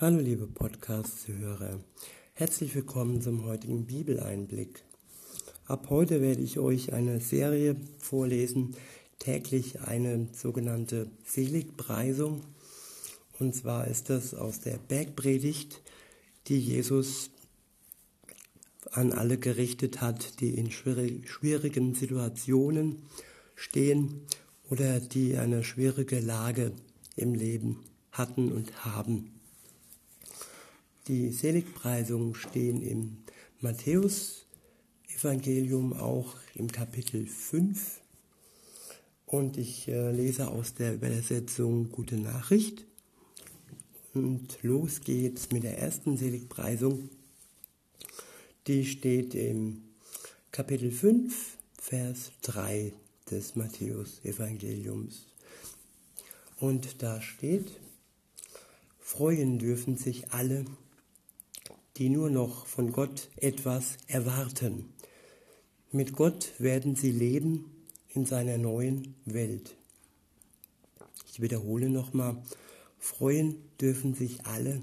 Hallo liebe Podcast-Hörer, herzlich willkommen zum heutigen Bibeleinblick. Ab heute werde ich euch eine Serie vorlesen, täglich eine sogenannte Seligpreisung. Und zwar ist das aus der Bergpredigt, die Jesus an alle gerichtet hat, die in schwierigen Situationen stehen oder die eine schwierige Lage im Leben hatten und haben. Die Seligpreisungen stehen im Matthäus-Evangelium auch im Kapitel 5. Und ich äh, lese aus der Übersetzung Gute Nachricht. Und los geht's mit der ersten Seligpreisung. Die steht im Kapitel 5, Vers 3 des Matthäus-Evangeliums. Und da steht, freuen dürfen sich alle, die nur noch von Gott etwas erwarten. Mit Gott werden sie leben in seiner neuen Welt. Ich wiederhole nochmal, freuen dürfen sich alle,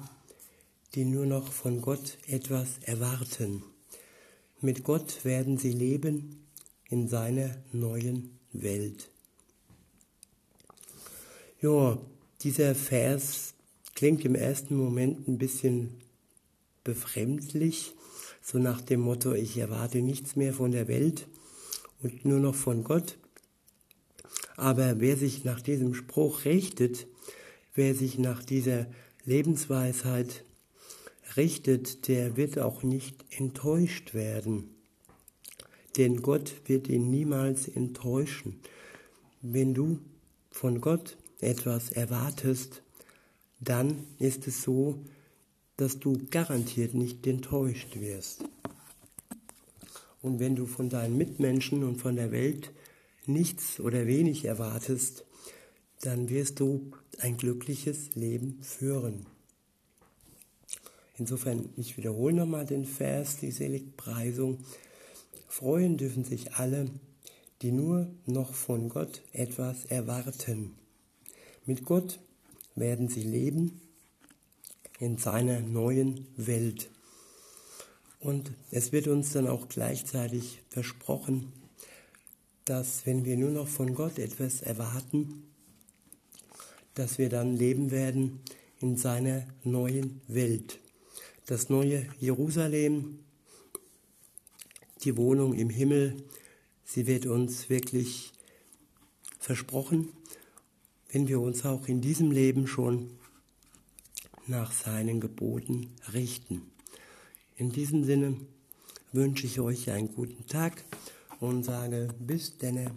die nur noch von Gott etwas erwarten. Mit Gott werden sie leben in seiner neuen Welt. Ja, dieser Vers klingt im ersten Moment ein bisschen befremdlich, so nach dem Motto, ich erwarte nichts mehr von der Welt und nur noch von Gott. Aber wer sich nach diesem Spruch richtet, wer sich nach dieser Lebensweisheit richtet, der wird auch nicht enttäuscht werden. Denn Gott wird ihn niemals enttäuschen. Wenn du von Gott etwas erwartest, dann ist es so, dass du garantiert nicht enttäuscht wirst. Und wenn du von deinen Mitmenschen und von der Welt nichts oder wenig erwartest, dann wirst du ein glückliches Leben führen. Insofern, ich wiederhole nochmal den Vers, die Seligpreisung. Freuen dürfen sich alle, die nur noch von Gott etwas erwarten. Mit Gott werden sie leben in seiner neuen Welt. Und es wird uns dann auch gleichzeitig versprochen, dass wenn wir nur noch von Gott etwas erwarten, dass wir dann leben werden in seiner neuen Welt. Das neue Jerusalem, die Wohnung im Himmel, sie wird uns wirklich versprochen, wenn wir uns auch in diesem Leben schon nach seinen Geboten richten. In diesem Sinne wünsche ich euch einen guten Tag und sage bis denne.